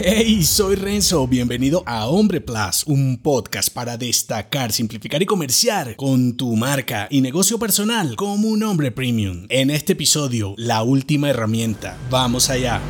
Hey, soy Renzo, bienvenido a Hombre Plus, un podcast para destacar, simplificar y comerciar con tu marca y negocio personal como un hombre premium. En este episodio, la última herramienta. Vamos allá.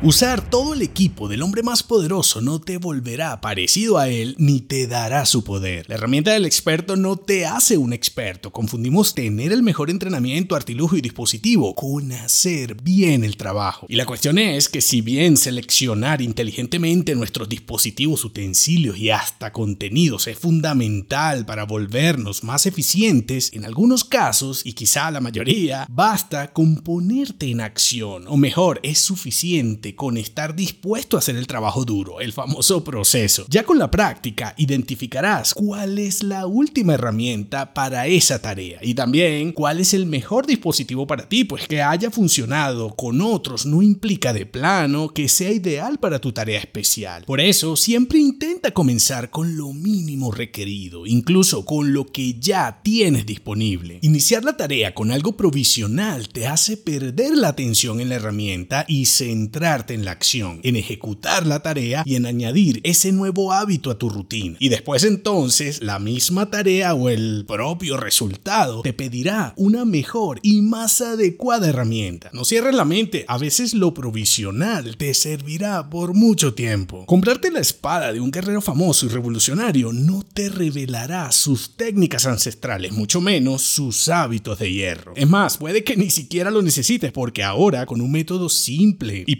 Usar todo el equipo del hombre más poderoso no te volverá parecido a él ni te dará su poder. La herramienta del experto no te hace un experto. Confundimos tener el mejor entrenamiento, artilugio y dispositivo con hacer bien el trabajo. Y la cuestión es que si bien seleccionar inteligentemente nuestros dispositivos, utensilios y hasta contenidos es fundamental para volvernos más eficientes, en algunos casos, y quizá la mayoría, basta con ponerte en acción. O mejor, es suficiente con estar dispuesto a hacer el trabajo duro, el famoso proceso. Ya con la práctica identificarás cuál es la última herramienta para esa tarea y también cuál es el mejor dispositivo para ti, pues que haya funcionado con otros no implica de plano que sea ideal para tu tarea especial. Por eso, siempre intenta comenzar con lo mínimo requerido, incluso con lo que ya tienes disponible. Iniciar la tarea con algo provisional te hace perder la atención en la herramienta y centrar en la acción, en ejecutar la tarea y en añadir ese nuevo hábito a tu rutina. Y después entonces la misma tarea o el propio resultado te pedirá una mejor y más adecuada herramienta. No cierres la mente, a veces lo provisional te servirá por mucho tiempo. Comprarte la espada de un guerrero famoso y revolucionario no te revelará sus técnicas ancestrales, mucho menos sus hábitos de hierro. Es más, puede que ni siquiera lo necesites porque ahora con un método simple y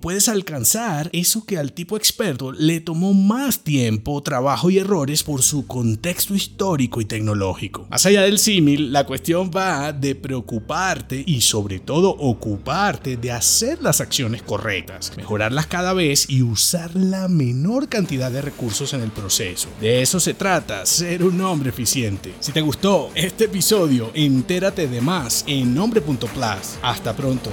puedes alcanzar eso que al tipo experto le tomó más tiempo, trabajo y errores por su contexto histórico y tecnológico. Más allá del símil, la cuestión va de preocuparte y sobre todo ocuparte de hacer las acciones correctas, mejorarlas cada vez y usar la menor cantidad de recursos en el proceso. De eso se trata, ser un hombre eficiente. Si te gustó este episodio, entérate de más en nombre.plus. Hasta pronto.